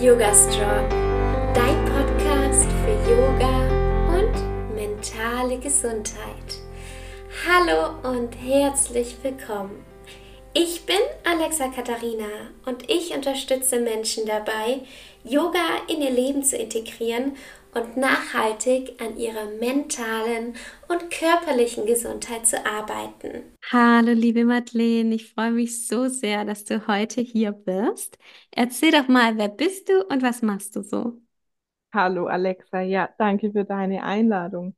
Yoga Strong, dein Podcast für Yoga und mentale Gesundheit. Hallo und herzlich willkommen. Ich bin Alexa Katharina und ich unterstütze Menschen dabei, Yoga in ihr Leben zu integrieren und nachhaltig an ihrer mentalen und körperlichen Gesundheit zu arbeiten. Hallo, liebe Madeleine, ich freue mich so sehr, dass du heute hier bist. Erzähl doch mal, wer bist du und was machst du so? Hallo Alexa, ja, danke für deine Einladung.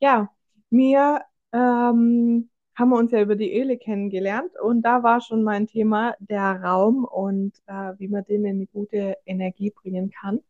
Ja, wir ähm, haben wir uns ja über die Öle kennengelernt und da war schon mein Thema der Raum und äh, wie man den in eine gute Energie bringen kann.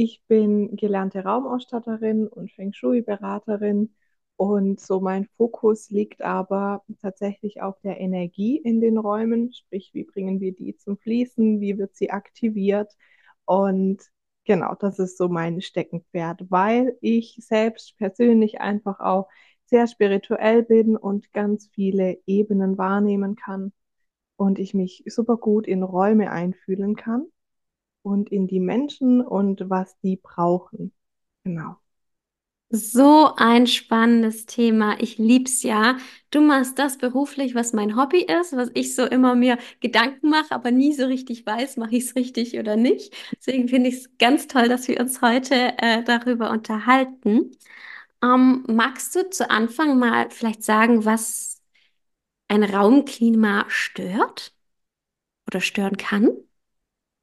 Ich bin gelernte Raumausstatterin und Feng Shui-Beraterin und so mein Fokus liegt aber tatsächlich auf der Energie in den Räumen, sprich, wie bringen wir die zum Fließen, wie wird sie aktiviert und genau, das ist so mein Steckenpferd, weil ich selbst persönlich einfach auch sehr spirituell bin und ganz viele Ebenen wahrnehmen kann und ich mich super gut in Räume einfühlen kann und in die Menschen und was die brauchen. Genau. So ein spannendes Thema. Ich lieb's ja. Du machst das beruflich, was mein Hobby ist, was ich so immer mir Gedanken mache, aber nie so richtig weiß, mache ich es richtig oder nicht. Deswegen finde ich es ganz toll, dass wir uns heute äh, darüber unterhalten. Ähm, magst du zu Anfang mal vielleicht sagen, was ein Raumklima stört oder stören kann?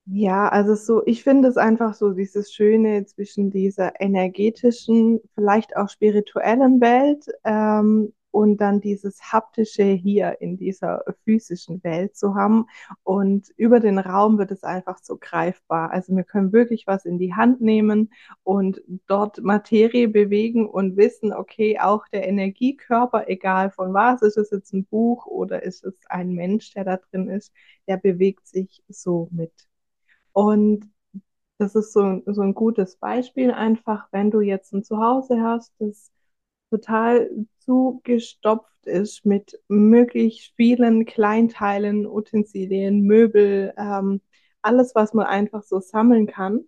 Ja, also so, ich finde es einfach so dieses Schöne zwischen dieser energetischen, vielleicht auch spirituellen Welt ähm, und dann dieses haptische hier in dieser physischen Welt zu haben. Und über den Raum wird es einfach so greifbar. Also wir können wirklich was in die Hand nehmen und dort Materie bewegen und wissen, okay, auch der Energiekörper, egal von was, ist es jetzt ein Buch oder ist es ein Mensch, der da drin ist, der bewegt sich so mit. Und das ist so, so ein gutes Beispiel einfach, wenn du jetzt ein Zuhause hast, das total zugestopft ist mit möglichst vielen Kleinteilen, Utensilien, Möbel, ähm, alles, was man einfach so sammeln kann,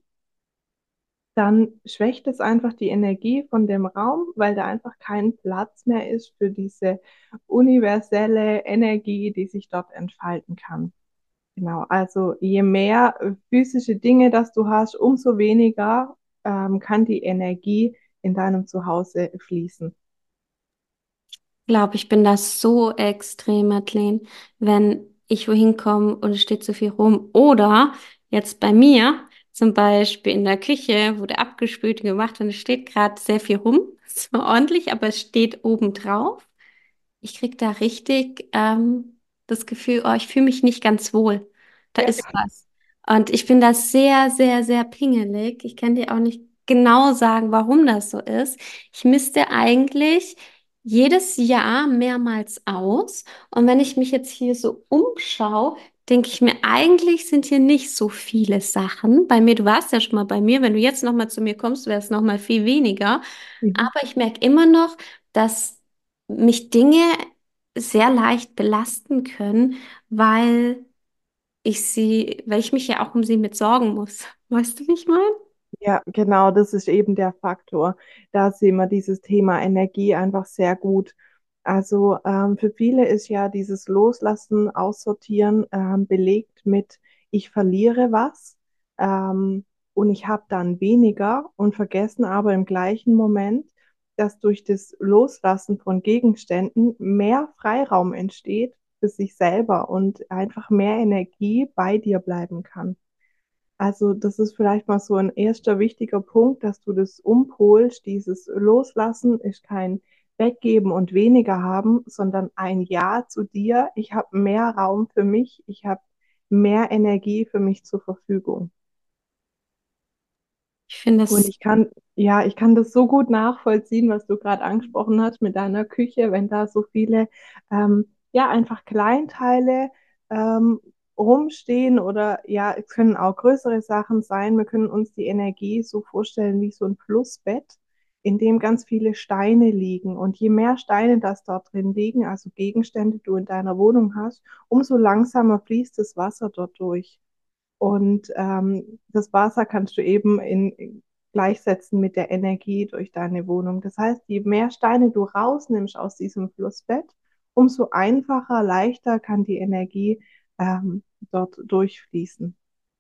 dann schwächt es einfach die Energie von dem Raum, weil da einfach kein Platz mehr ist für diese universelle Energie, die sich dort entfalten kann. Genau, also je mehr physische Dinge, das du hast, umso weniger ähm, kann die Energie in deinem Zuhause fließen. Ich glaube, ich bin das so extrem, Madeleine, wenn ich wohin komme und es steht zu viel rum. Oder jetzt bei mir, zum Beispiel in der Küche, wurde abgespült gemacht und es steht gerade sehr viel rum. Es war ordentlich, aber es steht oben drauf. Ich kriege da richtig ähm, das Gefühl, oh, ich fühle mich nicht ganz wohl. Da Ja. ist was. Und ich bin da sehr, sehr, sehr pingelig. Ich kann dir auch nicht genau sagen, warum das so ist. Ich misste eigentlich jedes Jahr mehrmals aus. Und wenn ich mich jetzt hier so umschaue, denke ich mir, eigentlich sind hier nicht so viele Sachen. Bei mir, du warst ja schon mal bei mir. Wenn du jetzt noch mal zu mir kommst, wäre es noch mal viel weniger. Mhm. Aber ich merke immer noch, dass mich Dinge sehr leicht belasten können, weil ich sie, weil ich mich ja auch um sie mit sorgen muss. Weißt du, wie ich meine? Ja, genau, das ist eben der Faktor. Da sehen wir dieses Thema Energie einfach sehr gut. Also ähm, für viele ist ja dieses Loslassen, Aussortieren ähm, belegt mit, ich verliere was ähm, und ich habe dann weniger und vergessen aber im gleichen Moment, dass durch das Loslassen von Gegenständen mehr Freiraum entsteht für sich selber und einfach mehr Energie bei dir bleiben kann. Also das ist vielleicht mal so ein erster wichtiger Punkt, dass du das umpolst. Dieses Loslassen ist kein Weggeben und weniger haben, sondern ein Ja zu dir. Ich habe mehr Raum für mich. Ich habe mehr Energie für mich zur Verfügung. Ich finde Und das ich kann, ja, ich kann das so gut nachvollziehen, was du gerade angesprochen hast mit deiner Küche, wenn da so viele, ähm, ja, einfach Kleinteile ähm, rumstehen oder ja, es können auch größere Sachen sein. Wir können uns die Energie so vorstellen wie so ein Flussbett, in dem ganz viele Steine liegen. Und je mehr Steine das dort drin liegen, also Gegenstände du in deiner Wohnung hast, umso langsamer fließt das Wasser dort durch. Und ähm, das Wasser kannst du eben in, gleichsetzen mit der Energie durch deine Wohnung. Das heißt, je mehr Steine du rausnimmst aus diesem Flussbett, umso einfacher, leichter kann die Energie ähm, dort durchfließen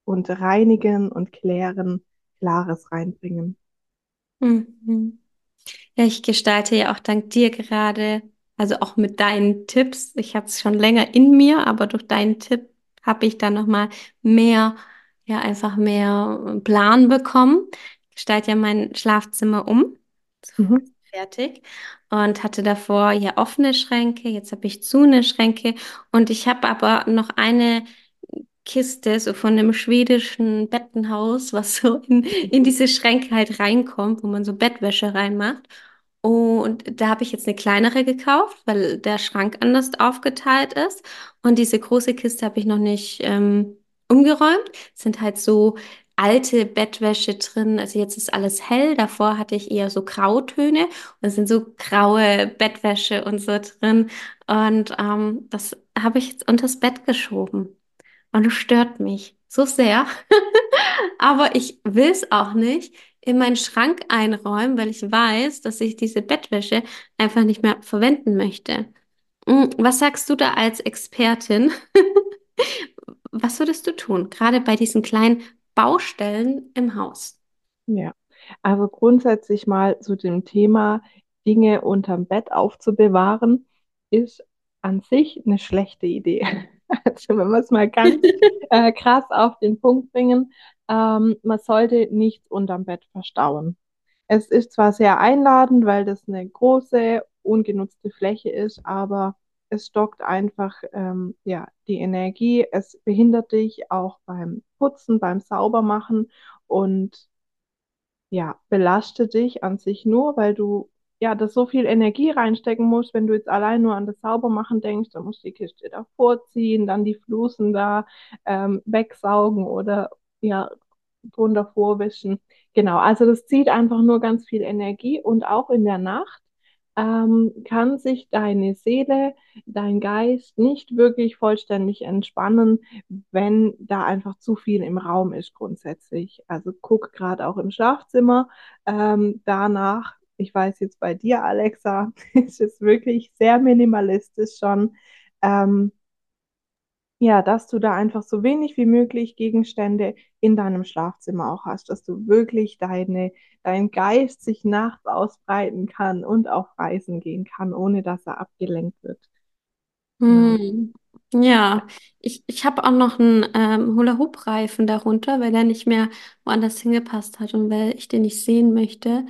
und reinigen und klären, Klares reinbringen. Mhm. Ja, ich gestalte ja auch dank dir gerade, also auch mit deinen Tipps. Ich habe es schon länger in mir, aber durch deinen Tipp habe ich dann nochmal mehr, ja, einfach mehr Plan bekommen. Ich gestalte ja mein Schlafzimmer um. Mhm. Fertig. Und hatte davor ja offene Schränke, jetzt habe ich zu eine Schränke und ich habe aber noch eine Kiste, so von einem schwedischen Bettenhaus, was so in, in diese Schränke halt reinkommt, wo man so Bettwäsche reinmacht. Und da habe ich jetzt eine kleinere gekauft, weil der Schrank anders aufgeteilt ist. Und diese große Kiste habe ich noch nicht ähm, umgeräumt. Es sind halt so alte Bettwäsche drin. Also jetzt ist alles hell. Davor hatte ich eher so Grautöne und es sind so graue Bettwäsche und so drin. Und ähm, das habe ich jetzt unters Bett geschoben. Und es stört mich so sehr. Aber ich will es auch nicht in meinen Schrank einräumen, weil ich weiß, dass ich diese Bettwäsche einfach nicht mehr verwenden möchte. Hm, was sagst du da als Expertin? Was würdest du tun, gerade bei diesen kleinen Baustellen im Haus? Ja, also grundsätzlich mal zu dem Thema, Dinge unterm Bett aufzubewahren, ist an sich eine schlechte Idee. Also wenn wir es mal ganz äh, krass auf den Punkt bringen, ähm, man sollte nichts unterm Bett verstauen. Es ist zwar sehr einladend, weil das eine große, ungenutzte Fläche ist, aber es stockt einfach ähm, ja, die Energie. Es behindert dich auch beim Putzen, beim Saubermachen und ja, belastet dich an sich nur, weil du ja, das so viel Energie reinstecken musst, wenn du jetzt allein nur an das Saubermachen denkst, dann musst du die Kiste da vorziehen, dann die Flusen da ähm, wegsaugen oder ja, drunter vorwischen. Genau, also das zieht einfach nur ganz viel Energie und auch in der Nacht ähm, kann sich deine Seele, dein Geist nicht wirklich vollständig entspannen, wenn da einfach zu viel im Raum ist grundsätzlich. Also guck gerade auch im Schlafzimmer ähm, danach. Ich weiß jetzt bei dir, Alexa, ist es wirklich sehr minimalistisch schon. Ähm, ja, dass du da einfach so wenig wie möglich Gegenstände in deinem Schlafzimmer auch hast, dass du wirklich deine, dein Geist sich nachts ausbreiten kann und auf Reisen gehen kann, ohne dass er abgelenkt wird. Hm. Ja, ich, ich habe auch noch einen ähm, Hula-Hoop-Reifen darunter, weil der nicht mehr woanders hingepasst hat und weil ich den nicht sehen möchte.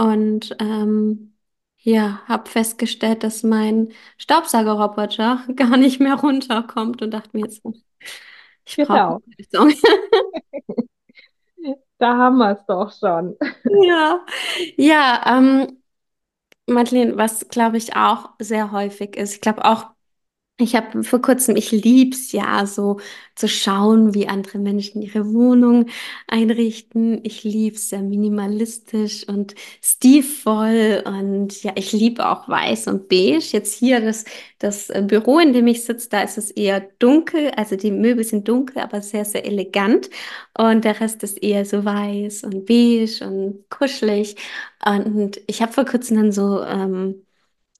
Und ähm, ja, habe festgestellt, dass mein Staubsaugerroboter gar nicht mehr runterkommt und dachte mir jetzt, ich brauche Genau, eine Lösung. da haben wir es doch schon. Ja, ja, ähm, Madeleine, was glaube ich auch sehr häufig ist, ich glaube auch Ich habe vor kurzem, ich lieb's ja, so zu schauen, wie andere Menschen ihre Wohnung einrichten. Ich lieb's sehr minimalistisch und stilvoll und ja, ich liebe auch weiß und beige. Jetzt hier das, das Büro, in dem ich sitze, da ist es eher dunkel, also die Möbel sind dunkel, aber sehr, sehr elegant und der Rest ist eher so weiß und beige und kuschelig. Und ich habe vor kurzem dann so ähm,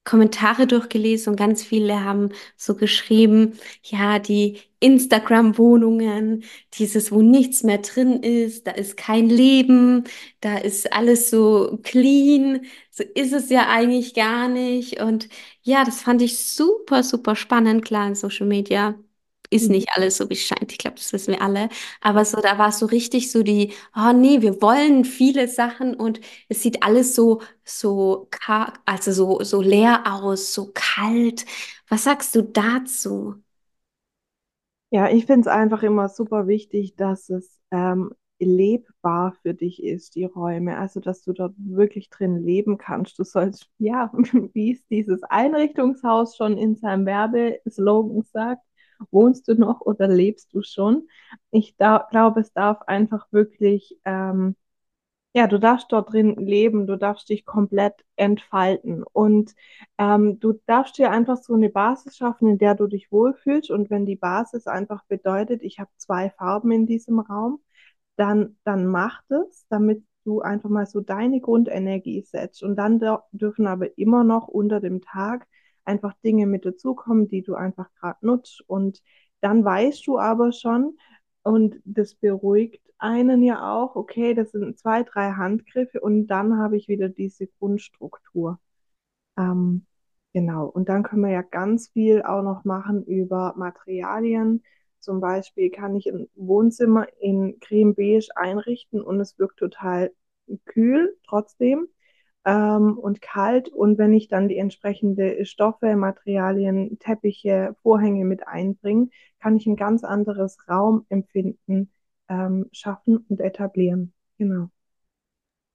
Kommentare durchgelesen und ganz viele haben so geschrieben, ja, die Instagram-Wohnungen, dieses, wo nichts mehr drin ist, da ist kein Leben, da ist alles so clean, so ist es ja eigentlich gar nicht. Und ja, das fand ich super, super spannend. Klar, in Social Media ist nicht alles so, wie es scheint. Ich glaube, das wissen wir alle. Aber so, da war es so richtig so die, oh nee, wir wollen viele Sachen und es sieht alles so, so, also so, so leer aus, so kalt. Was sagst du dazu? Ja, ich finde es einfach immer super wichtig, dass es ähm, lebbar für dich ist, die Räume. Also, dass du dort wirklich drin leben kannst. Du sollst, ja, wie es dieses Einrichtungshaus schon in seinem Werbeslogan sagt, wohnst du noch oder lebst du schon? Ich glaube, es darf einfach wirklich ähm, ja, du darfst dort drin leben, du darfst dich komplett entfalten. Und ähm, du darfst dir einfach so eine Basis schaffen, in der du dich wohlfühlst. Und wenn die Basis einfach bedeutet, ich habe zwei Farben in diesem Raum, dann, dann mach das, damit du einfach mal so deine Grundenergie setzt. Und dann dürfen aber immer noch unter dem Tag einfach Dinge mit dazukommen, die du einfach gerade nutzt und dann weißt du aber schon, und das beruhigt einen ja auch, okay, das sind zwei, drei Handgriffe und dann habe ich wieder diese Grundstruktur. Ähm, genau, und dann können wir ja ganz viel auch noch machen über Materialien. Zum Beispiel kann ich ein Wohnzimmer in Creme Beige einrichten und es wirkt total kühl trotzdem ähm, und kalt. Und wenn ich dann die entsprechende Stoffe, Materialien, Teppiche, Vorhänge mit einbringe, kann ich ein ganz anderes Raumempfinden ähm, schaffen und etablieren. Genau.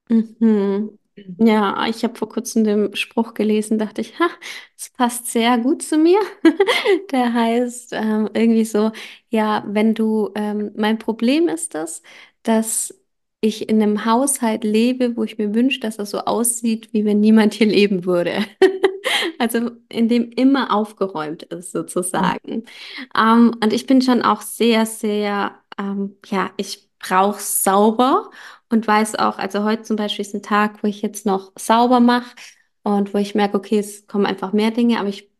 Mhm. Ja, ich habe vor kurzem den Spruch gelesen, dachte ich, ha, das passt sehr gut zu mir. Der heißt ähm, irgendwie so, ja, wenn du, ähm, mein Problem ist das, dass ich in einem Haushalt lebe, wo ich mir wünsche, dass er so aussieht, wie wenn niemand hier leben würde. Also in dem immer aufgeräumt ist sozusagen. Ähm, und ich bin schon auch sehr, sehr, ähm, ja, ich brauche sauber und weiß auch, also heute zum Beispiel ist ein Tag, wo ich jetzt noch sauber mache und wo ich merke, okay, es kommen einfach mehr Dinge, aber ich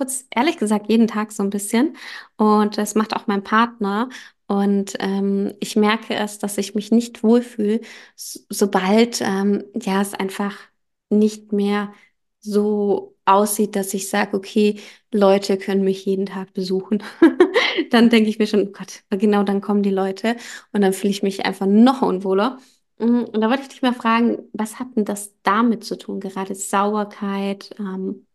putze ehrlich gesagt jeden Tag so ein bisschen und das macht auch mein Partner. Und ähm, ich merke es, dass ich mich nicht wohlfühle, so, sobald ähm, ja es einfach nicht mehr so aussieht, dass ich sage, okay, Leute können mich jeden Tag besuchen. dann denke ich mir schon, oh Gott, genau dann kommen die Leute und dann fühle ich mich einfach noch unwohler. Mm, und da wollte ich dich mal fragen, was hat denn das damit zu tun, gerade Sauberkeit? Ähm.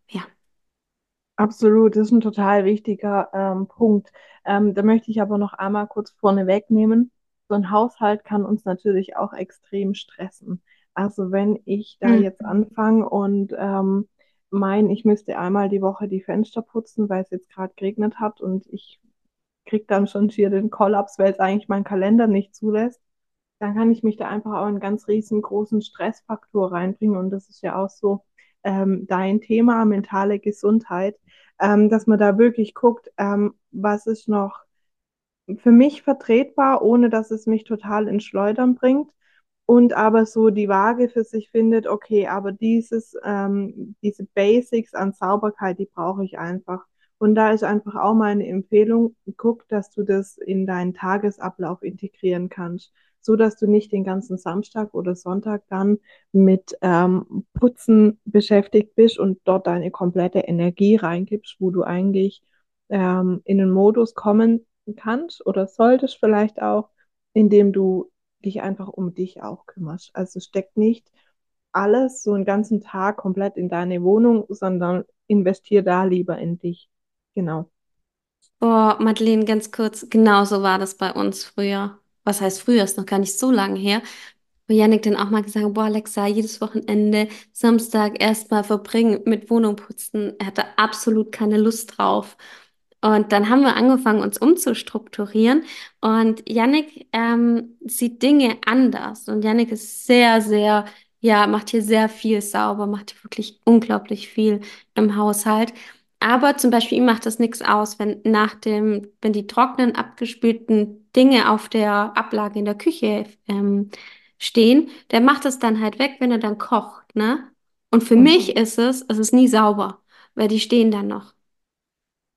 Absolut, das ist ein total wichtiger ähm, Punkt. Ähm, da möchte ich aber noch einmal kurz vorne wegnehmen. So ein Haushalt kann uns natürlich auch extrem stressen. Also wenn ich da Mhm. jetzt anfange und ähm, mein, ich müsste einmal die Woche die Fenster putzen, weil es jetzt gerade geregnet hat und ich krieg dann schon schier den Kollaps, weil es eigentlich mein Kalender nicht zulässt, dann kann ich mich da einfach auch einen ganz riesengroßen Stressfaktor reinbringen. Und das ist ja auch so ähm, dein Thema, mentale Gesundheit, ähm, dass man da wirklich guckt, ähm, was ist noch für mich vertretbar, ohne dass es mich total ins Schleudern bringt. Und aber so die Waage für sich findet, okay, aber dieses, ähm, diese Basics an Sauberkeit, die brauche ich einfach. Und da ist einfach auch meine Empfehlung, guck, dass du das in deinen Tagesablauf integrieren kannst, so dass du nicht den ganzen Samstag oder Sonntag dann mit ähm, Putzen beschäftigt bist und dort deine komplette Energie reingibst, wo du eigentlich ähm, in den Modus kommen kannst oder solltest vielleicht auch, indem du dich einfach um dich auch kümmerst. Also steckt nicht alles so einen ganzen Tag komplett in deine Wohnung, sondern investier da lieber in dich. Genau. Boah, Madeleine, ganz kurz, genau so war das bei uns früher. Was heißt früher, ist noch gar nicht so lange her. Wo Yannick dann auch mal gesagt hat, boah, Alexa, jedes Wochenende, Samstag erstmal verbringen mit Wohnung putzen. Er hatte absolut keine Lust drauf. Und dann haben wir angefangen, uns umzustrukturieren. Und Yannick ähm, sieht Dinge anders. Und Yannick ist sehr, sehr, ja, macht hier sehr viel sauber, macht hier wirklich unglaublich viel im Haushalt. Aber zum Beispiel ihm macht das nichts aus, wenn nach dem, wenn die trockenen, abgespülten Dinge auf der Ablage in der Küche ähm, stehen, der macht es dann halt weg, wenn er dann kocht, ne? Und für Mhm. mich ist es, es ist nie sauber, weil die stehen dann noch.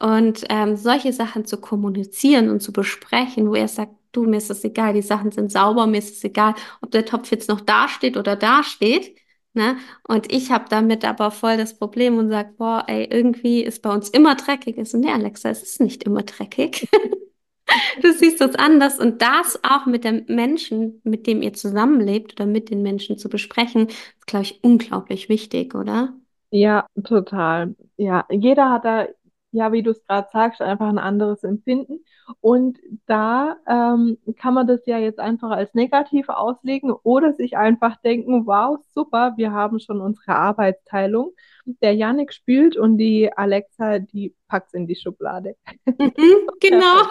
Und ähm, solche Sachen zu kommunizieren und zu besprechen, wo er sagt, du, mir ist es egal, die Sachen sind sauber, mir ist es egal, ob der Topf jetzt noch da steht oder da steht. Ne? Und ich habe damit aber voll das Problem und sage, boah, ey, irgendwie ist bei uns immer dreckig. Ich so, nee, Alexa, es ist nicht immer dreckig. Du siehst das anders und das auch mit dem Menschen, mit dem ihr zusammenlebt oder mit den Menschen zu besprechen, ist, glaube ich, unglaublich wichtig, oder? Ja, total. Ja, jeder hat da, ja, wie du es gerade sagst, einfach ein anderes Empfinden. Und da ähm, kann man das ja jetzt einfach als negativ auslegen oder sich einfach denken, wow, super, wir haben schon unsere Arbeitsteilung. Der Yannick spült und die Alexa, die packt's in die Schublade. Mhm, genau.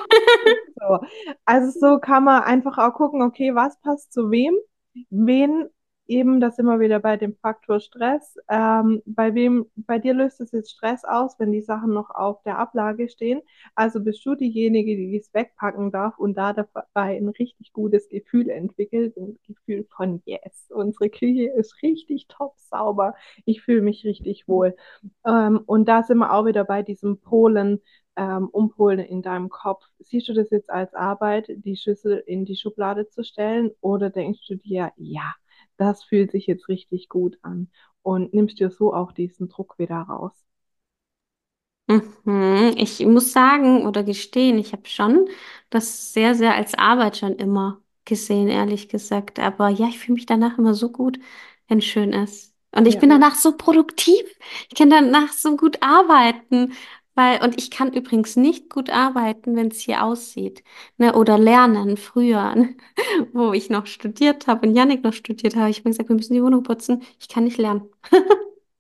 So. Also so kann man einfach auch gucken, okay, was passt zu wem? wen eben, das immer wieder bei dem Faktor Stress, ähm, bei wem, bei dir löst es jetzt Stress aus, wenn die Sachen noch auf der Ablage stehen. Also bist du diejenige, die es wegpacken darf und da dabei ein richtig gutes Gefühl entwickelt, ein Gefühl von Yes, unsere Küche ist richtig top sauber, ich fühle mich richtig wohl. Ähm, und da sind wir auch wieder bei diesem Polen, ähm, umpolen in deinem Kopf. Siehst du das jetzt als Arbeit, die Schüssel in die Schublade zu stellen, oder denkst du dir, ja, das fühlt sich jetzt richtig gut an und nimmst dir so auch diesen Druck wieder raus? Mhm. Ich muss sagen oder gestehen, ich habe schon das sehr, sehr als Arbeit schon immer gesehen, ehrlich gesagt. Aber ja, ich fühle mich danach immer so gut, wenn es schön ist. Und ich Ja. bin danach so produktiv. Ich kann danach so gut arbeiten. Weil, und ich kann übrigens nicht gut arbeiten, wenn es hier aussieht. Ne? Oder lernen früher, ne? wo ich noch studiert habe und Jannik noch studiert habe. Ich habe gesagt, wir müssen die Wohnung putzen. Ich kann nicht lernen.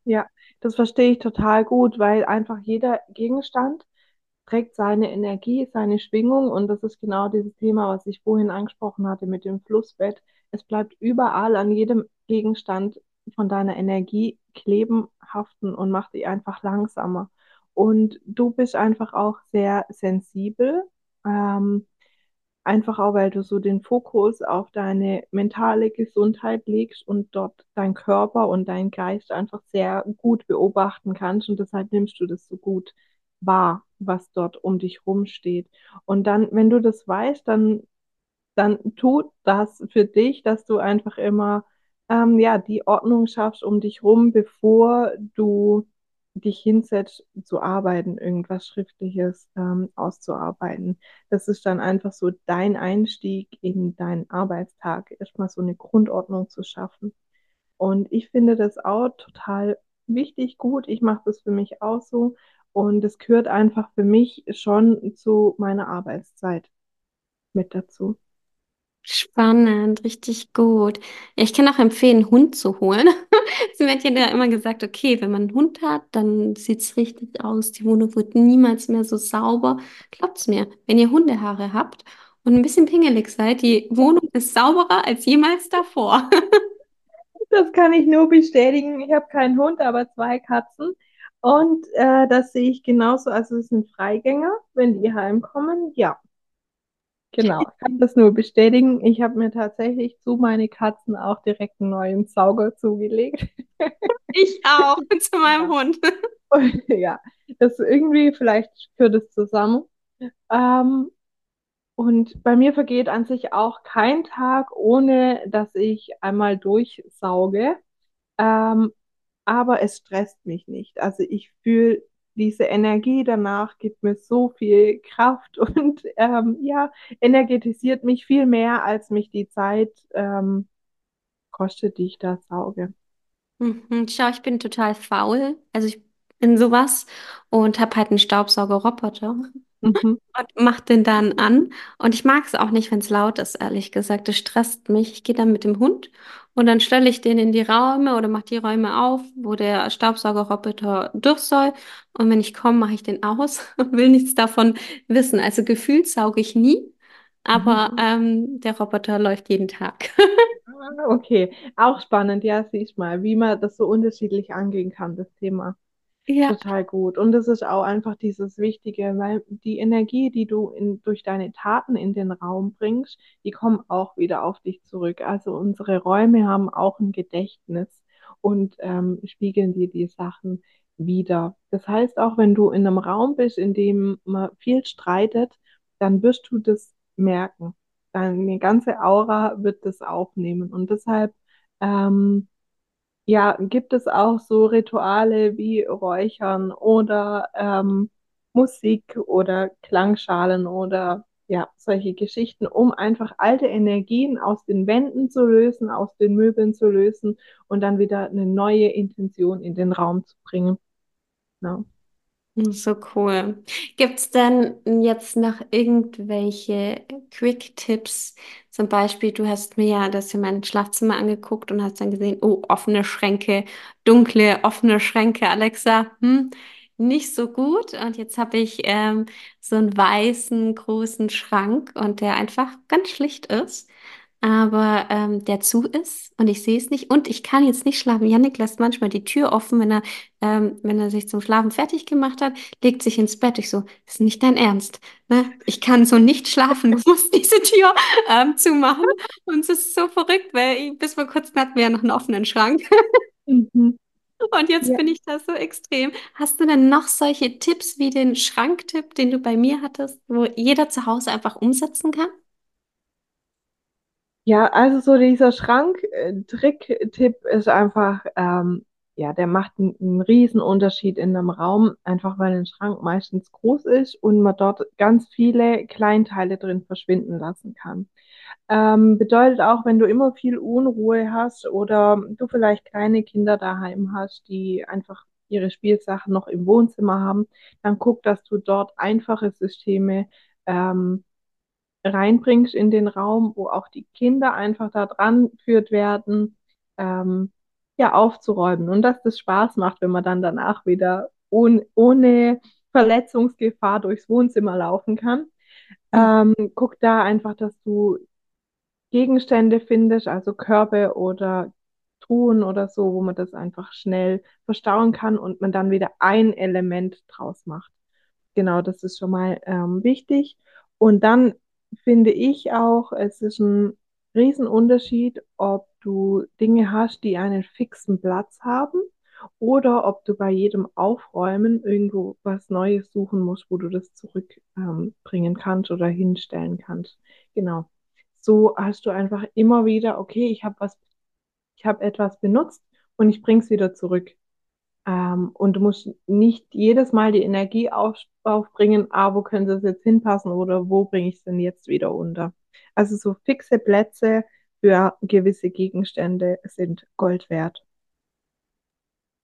Ja, das verstehe ich total gut, weil einfach jeder Gegenstand trägt seine Energie, seine Schwingung und das ist genau dieses Thema, was ich vorhin angesprochen hatte mit dem Flussbett. Es bleibt überall an jedem Gegenstand von deiner Energie kleben, haften und macht dich einfach langsamer. Und du bist einfach auch sehr sensibel. Ähm, Einfach auch, weil du so den Fokus auf deine mentale Gesundheit legst und dort dein Körper und dein Geist einfach sehr gut beobachten kannst und deshalb nimmst du das so gut wahr, was dort um dich rum steht. Und dann, wenn du das weißt, dann dann tut das für dich, dass du einfach immer ähm, ja, die Ordnung schaffst um dich rum, bevor du dich hinsetzt zu arbeiten, irgendwas Schriftliches ähm, auszuarbeiten. Das ist dann einfach so dein Einstieg in deinen Arbeitstag, erstmal so eine Grundordnung zu schaffen. Und ich finde das auch total wichtig, gut. Ich mache das für mich auch so. Und es gehört einfach für mich schon zu meiner Arbeitszeit mit dazu. Spannend, richtig gut. Ich kann auch empfehlen, einen Hund zu holen. Sie hat ja immer gesagt, okay, wenn man einen Hund hat, dann sieht es richtig aus. Die Wohnung wird niemals mehr so sauber. Glaubt's mir, wenn ihr Hundehaare habt und ein bisschen pingelig seid, die Wohnung ist sauberer als jemals davor. Das kann ich nur bestätigen. Ich habe keinen Hund, aber zwei Katzen. Und äh, das sehe ich genauso. Also es sind Freigänger, wenn die heimkommen. Ja, genau. Ich kann das nur bestätigen. Ich habe mir tatsächlich zu meine Katzen auch direkt einen neuen Sauger zugelegt. Ich auch, zu meinem Hund. Und, ja, das irgendwie, vielleicht gehört es zusammen. Ähm, und bei mir vergeht an sich auch kein Tag, ohne dass ich einmal durchsauge. Ähm, aber es stresst mich nicht. Also ich fühle diese Energie danach, gibt mir so viel Kraft und ähm, ja, energetisiert mich viel mehr, als mich die Zeit ähm, kostet, die ich da sauge. Mhm. Schau, ich bin total faul. Also ich bin sowas und habe halt einen Staubsaugerroboter. Mhm. Und mach den dann an. Und ich mag es auch nicht, wenn es laut ist, ehrlich gesagt. Das stresst mich. Ich gehe dann mit dem Hund und dann stelle ich den in die Räume oder mache die Räume auf, wo der Staubsaugerroboter durch soll. Und wenn ich komme, mache ich den aus und will nichts davon wissen. Also gefühlt sauge ich nie, aber Mhm. ähm, der Roboter läuft jeden Tag. Ah, Okay, auch spannend, ja, siehst mal, wie man das so unterschiedlich angehen kann, das Thema. Ja. Total gut. Und es ist auch einfach dieses Wichtige, weil die Energie, die du in, durch deine Taten in den Raum bringst, die kommen auch wieder auf dich zurück. Also unsere Räume haben auch ein Gedächtnis und ähm, spiegeln dir die Sachen wieder. Das heißt, auch wenn du in einem Raum bist, in dem man viel streitet, dann wirst du das merken. Deine ganze Aura wird das aufnehmen. Und deshalb ähm, ja, gibt es auch so Rituale wie Räuchern oder ähm, Musik oder Klangschalen oder ja, solche Geschichten, um einfach alte Energien aus den Wänden zu lösen, aus den Möbeln zu lösen und dann wieder eine neue Intention in den Raum zu bringen. Ja. So cool. Gibt's denn jetzt noch irgendwelche Quick-Tipps? Zum Beispiel, du hast mir ja das in mein Schlafzimmer angeguckt und hast dann gesehen, oh, offene Schränke, dunkle, offene Schränke, Alexa, hm, nicht so gut. Und jetzt habe ich ähm, so einen weißen, großen Schrank und der einfach ganz schlicht ist. Aber ähm, der zu ist und ich sehe es nicht und ich kann jetzt nicht schlafen. Yannick lässt manchmal die Tür offen, wenn er, ähm, wenn er sich zum Schlafen fertig gemacht hat, legt sich ins Bett. Ich so, das ist nicht dein Ernst. Ne? Ich kann so nicht schlafen. Du musst diese Tür ähm, zumachen. Und es ist so verrückt, weil ich, bis vor kurzem hatten wir ja noch einen offenen Schrank. Mhm. Und jetzt Ja. bin ich da so extrem. Hast du denn noch solche Tipps wie den Schranktipp, den du bei mir hattest, wo jeder zu Hause einfach umsetzen kann? Ja, also so dieser Schrank-Trick-Tipp ist einfach, ähm, ja, der macht einen, einen riesen Unterschied in einem Raum, einfach weil ein Schrank meistens groß ist und man dort ganz viele Kleinteile drin verschwinden lassen kann. Ähm, bedeutet auch, wenn du immer viel Unruhe hast oder du vielleicht kleine Kinder daheim hast, die einfach ihre Spielsachen noch im Wohnzimmer haben, dann guck, dass du dort einfache Systeme ähm, reinbringst in den Raum, wo auch die Kinder einfach da dran geführt werden, ähm, ja, aufzuräumen. Und dass das Spaß macht, wenn man dann danach wieder ohne, ohne Verletzungsgefahr durchs Wohnzimmer laufen kann. Hm. Ähm, guck da einfach, dass du Gegenstände findest, also Körbe oder Truhen oder so, wo man das einfach schnell verstauen kann und man dann wieder ein Element draus macht. Genau, das ist schon mal ähm, wichtig. Und dann finde ich auch, es ist ein Riesenunterschied, ob du Dinge hast, die einen fixen Platz haben oder ob du bei jedem Aufräumen irgendwo was Neues suchen musst, wo du das zurückbringen ähm, kannst oder hinstellen kannst. Genau. So hast du einfach immer wieder, okay, ich habe was, ich habe etwas benutzt und ich bringe es wieder zurück. Ähm, und du musst nicht jedes Mal die Energie auf, aufbringen, ah, wo könnte es jetzt hinpassen oder wo bringe ich es denn jetzt wieder unter? Also so fixe Plätze für gewisse Gegenstände sind Gold wert.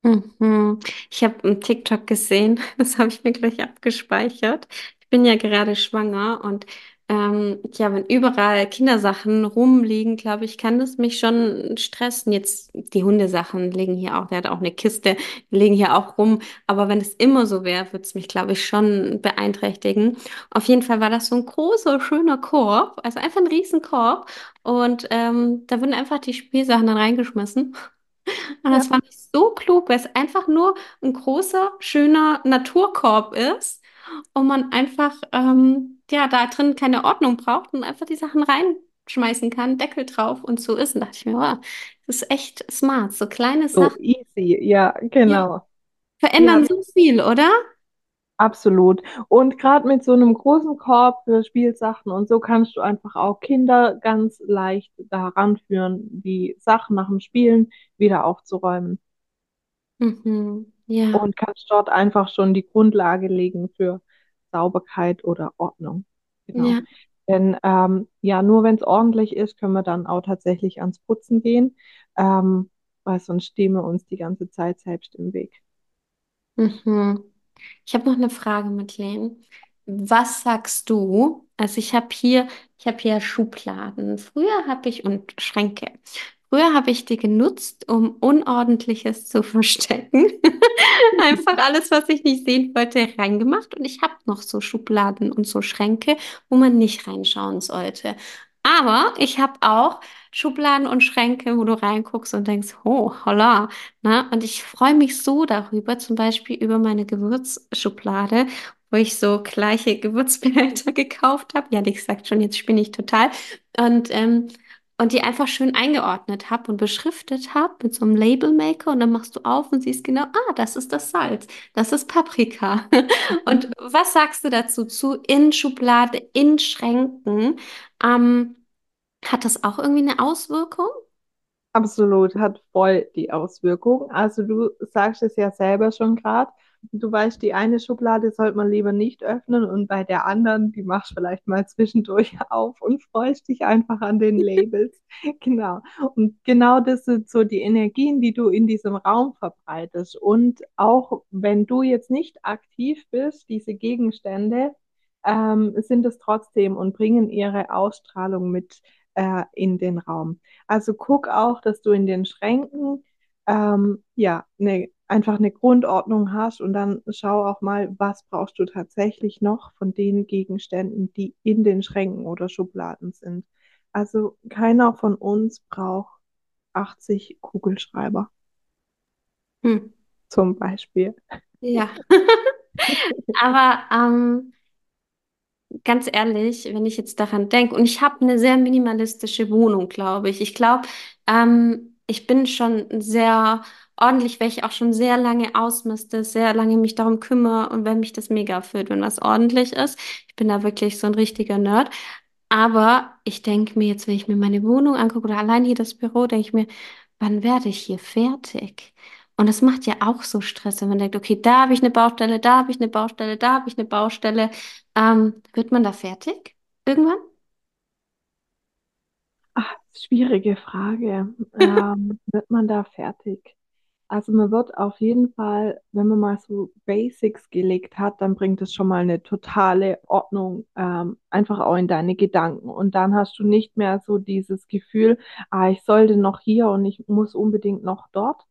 Mhm. Ich habe einen TikTok gesehen, das habe ich mir gleich abgespeichert. Ich bin ja gerade schwanger und ähm, ja, wenn überall Kindersachen rumliegen, glaube ich, kann das mich schon stressen. Jetzt die Hundesachen liegen hier auch, der hat auch eine Kiste, die liegen hier auch rum. Aber wenn es immer so wäre, würde es mich, glaube ich, schon beeinträchtigen. Auf jeden Fall war das so ein großer, schöner Korb, also einfach ein Riesenkorb. Und ähm, da wurden einfach die Spielsachen dann reingeschmissen. Und Ja. das fand ich so klug, weil es einfach nur ein großer, schöner Naturkorb ist und man einfach ähm, ja da drin keine Ordnung braucht und einfach die Sachen reinschmeißen kann, Deckel drauf und so ist. Und dachte ich mir, wow, das ist echt smart. So kleine So Sachen easy, ja, ja, genau. Ja, verändern so viel, oder? absolut. Und gerade mit so einem großen Korb für Spielsachen und so kannst du einfach auch Kinder ganz leicht daran führen, die Sachen nach dem Spielen wieder aufzuräumen. Mhm. Ja, und kannst dort einfach schon die Grundlage legen für Sauberkeit oder Ordnung. Genau. ja. Denn ähm, ja, nur wenn es ordentlich ist, können wir dann auch tatsächlich ans Putzen gehen, ähm, weil sonst stehen wir uns die ganze Zeit selbst im Weg. Mhm. Ich habe noch eine Frage, Madeleine. Was sagst du? Also ich habe hier, ich habe hier Schubladen. Früher habe ich und Schränke. Früher habe ich die genutzt, um Unordentliches zu verstecken. Einfach alles, was ich nicht sehen wollte, reingemacht. Und ich habe noch so Schubladen und so Schränke, wo man nicht reinschauen sollte. Aber ich habe auch Schubladen und Schränke, wo du reinguckst und denkst, oh, holla. Ne? Und ich freue mich so darüber, zum Beispiel über meine Gewürzschublade, wo ich so gleiche Gewürzbehälter gekauft habe. Ja, die sagt schon, jetzt spinne ich total. Und, ähm, und die einfach schön eingeordnet habe und beschriftet habe mit so einem Labelmaker. Und dann machst du auf und siehst genau, ah, das ist das Salz, das ist Paprika. Und was sagst du dazu zu in Schublade, in Schränken? Ähm, hat das auch irgendwie eine Auswirkung? Absolut, hat voll die Auswirkung. Also du sagst es ja selber schon gerade. Du weißt, die eine Schublade sollte man lieber nicht öffnen und bei der anderen, die machst du vielleicht mal zwischendurch auf und freust dich einfach an den Labels. Genau. Und genau das sind so die Energien, die du in diesem Raum verbreitest. Und auch wenn du jetzt nicht aktiv bist, diese Gegenstände, ähm, sind es trotzdem und bringen ihre Ausstrahlung mit äh, in den Raum. Also guck auch, dass du in den Schränken ähm, ja ne, einfach eine Grundordnung hast und dann schau auch mal, was brauchst du tatsächlich noch von den Gegenständen, die in den Schränken oder Schubladen sind. Also keiner von uns braucht 80 Kugelschreiber Hm. zum Beispiel. Ja. Aber ähm, ganz ehrlich, wenn ich jetzt daran denke, und ich habe eine sehr minimalistische Wohnung, glaube ich. Ich glaube, ähm, ich bin schon sehr ordentlich, weil ich auch schon sehr lange ausmiste, sehr lange mich darum kümmere und wenn mich das mega erfüllt, wenn was ordentlich ist. Ich bin da wirklich so ein richtiger Nerd. Aber ich denke mir jetzt, wenn ich mir meine Wohnung angucke oder allein hier das Büro, denke ich mir, wann werde ich hier fertig? Und das macht ja auch so Stress, wenn man denkt, okay, da habe ich eine Baustelle, da habe ich eine Baustelle, da habe ich eine Baustelle. Ähm, wird man da fertig irgendwann? Schwierige Frage. Ähm, wird man da fertig? Also man wird auf jeden Fall, wenn man mal so Basics gelegt hat, dann bringt es schon mal eine totale Ordnung, ähm, einfach auch in deine Gedanken. Und dann hast du nicht mehr so dieses Gefühl, ah, ich sollte noch hier und ich muss unbedingt noch dort,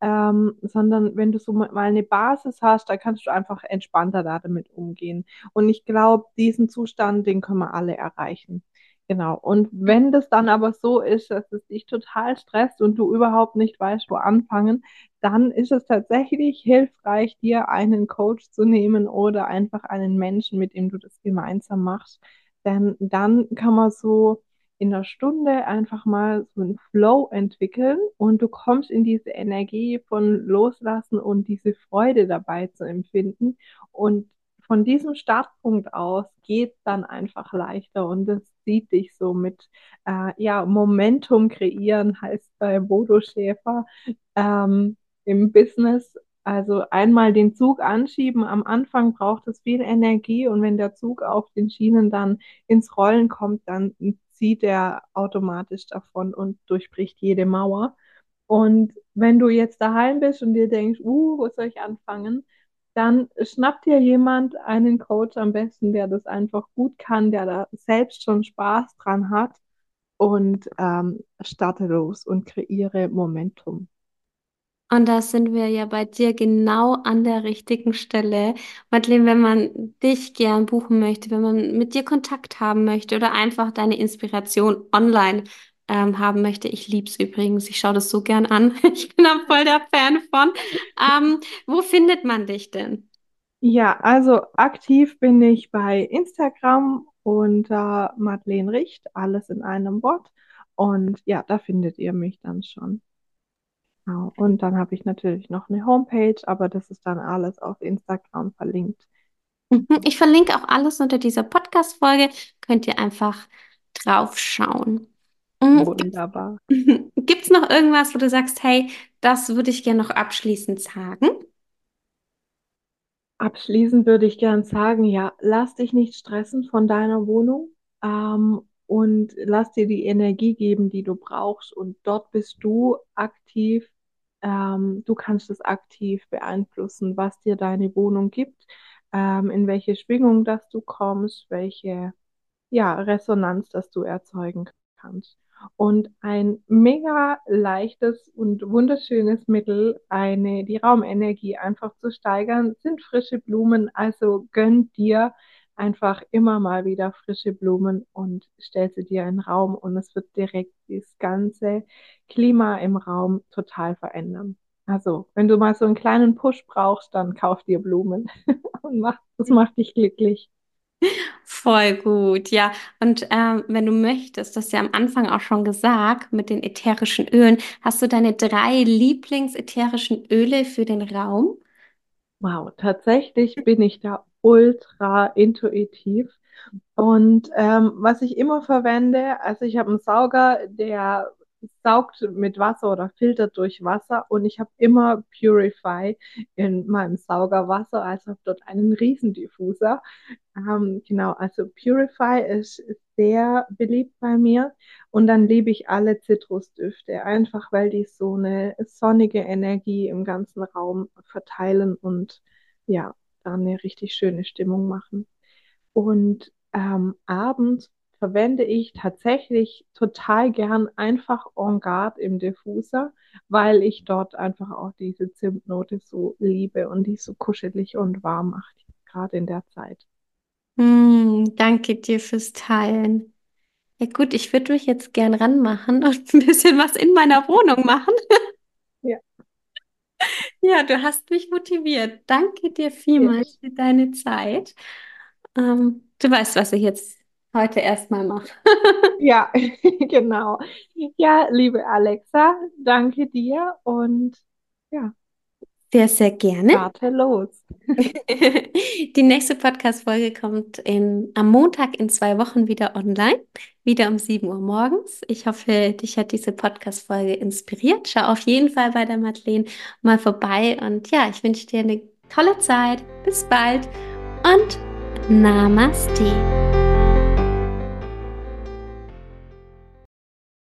ähm, sondern wenn du so mal eine Basis hast, da kannst du einfach entspannter da damit umgehen. Und ich glaube, diesen Zustand, den können wir alle erreichen. Genau. Und wenn das dann aber so ist, dass es dich total stresst und du überhaupt nicht weißt, wo anfangen, dann ist es tatsächlich hilfreich, dir einen Coach zu nehmen oder einfach einen Menschen, mit dem du das gemeinsam machst. Denn dann kann man so in einer Stunde einfach mal so einen Flow entwickeln und du kommst in diese Energie von Loslassen und diese Freude dabei zu empfinden. Und von diesem Startpunkt aus geht dann einfach leichter und das sieht dich so mit äh, ja, Momentum kreieren, heißt bei Bodo Schäfer ähm, im Business. Also einmal den Zug anschieben. Am Anfang braucht es viel Energie und wenn der Zug auf den Schienen dann ins Rollen kommt, dann zieht er automatisch davon und durchbricht jede Mauer. Und wenn du jetzt daheim bist und dir denkst, uh, wo soll ich anfangen? Dann schnapp dir jemand einen Coach am besten, der das einfach gut kann, der da selbst schon Spaß dran hat und ähm, starte los und kreiere Momentum. Und da sind wir ja bei dir genau an der richtigen Stelle. Madeleine, wenn man dich gern buchen möchte, wenn man mit dir Kontakt haben möchte oder einfach deine Inspiration online ähm, haben möchte, ich lieb's übrigens, ich schaue das so gern an. Ich bin da voll der Fan von. Ähm, wo findet man dich denn? Ja, also aktiv bin ich bei Instagram unter Madeleine Richt, alles in einem Wort. Und ja, da findet ihr mich dann schon. Genau. Und dann habe ich natürlich noch eine Homepage, aber das ist dann alles auf Instagram verlinkt. Mhm, Ich verlinke auch alles unter dieser Podcast-Folge. Könnt ihr einfach draufschauen. Mhm, Wunderbar. Gibt es noch irgendwas, wo du sagst, hey, das würde ich gerne noch abschließend sagen? Abschließend würde ich gern sagen, ja, lass dich nicht stressen von deiner Wohnung, ähm, und lass dir die Energie geben, die du brauchst. Und dort bist du aktiv. Ähm, du kannst es aktiv beeinflussen, was dir deine Wohnung gibt, ähm, in welche Schwingung, dass du kommst, welche ja, Resonanz, das du erzeugen kannst. Und ein mega leichtes und wunderschönes Mittel, eine, die Raumenergie einfach zu steigern, sind frische Blumen. Also gönn dir einfach immer mal wieder frische Blumen und stell sie dir in den Raum und es wird direkt das ganze Klima im Raum total verändern. Also, wenn du mal so einen kleinen Push brauchst, dann kauf dir Blumen und mach, das macht dich glücklich. Voll gut, ja. Und ähm, wenn du möchtest, das du ja am Anfang auch schon gesagt, mit den ätherischen Ölen, hast du deine drei Lieblingsätherischen Öle für den Raum? Wow, tatsächlich bin ich da ultra intuitiv. Und ähm, was ich immer verwende, also ich habe einen Sauger, der saugt mit Wasser oder filtert durch Wasser und ich habe immer Purify in meinem Saugerwasser, also habe dort einen Riesendiffuser. Ähm, genau, also Purify ist sehr beliebt bei mir und dann liebe ich alle Zitrusdüfte, einfach weil die so eine sonnige Energie im ganzen Raum verteilen und ja, da eine richtig schöne Stimmung machen. Und ähm, abends verwende ich tatsächlich total gern einfach En Garde im Diffuser, weil ich dort einfach auch diese Zimtnote so liebe und die so kuschelig und warm macht, gerade in der Zeit. Hm, danke dir fürs Teilen. Ja gut, ich würde mich jetzt gern ranmachen und ein bisschen was in meiner Wohnung machen. Ja. Ja, du hast mich motiviert. Danke dir vielmals für deine Zeit. Ähm, du weißt, was ich jetzt heute erstmal mache. Ja, genau. Ja, liebe Alexa, danke dir und ja, Sehr, sehr gerne. starte los. Die nächste Podcast-Folge kommt in, am Montag in zwei Wochen wieder online, wieder um 7 Uhr morgens. Ich hoffe, dich hat diese Podcast-Folge inspiriert. Schau auf jeden Fall bei der Madeleine mal vorbei und ja, ich wünsche dir eine tolle Zeit. Bis bald und Namaste.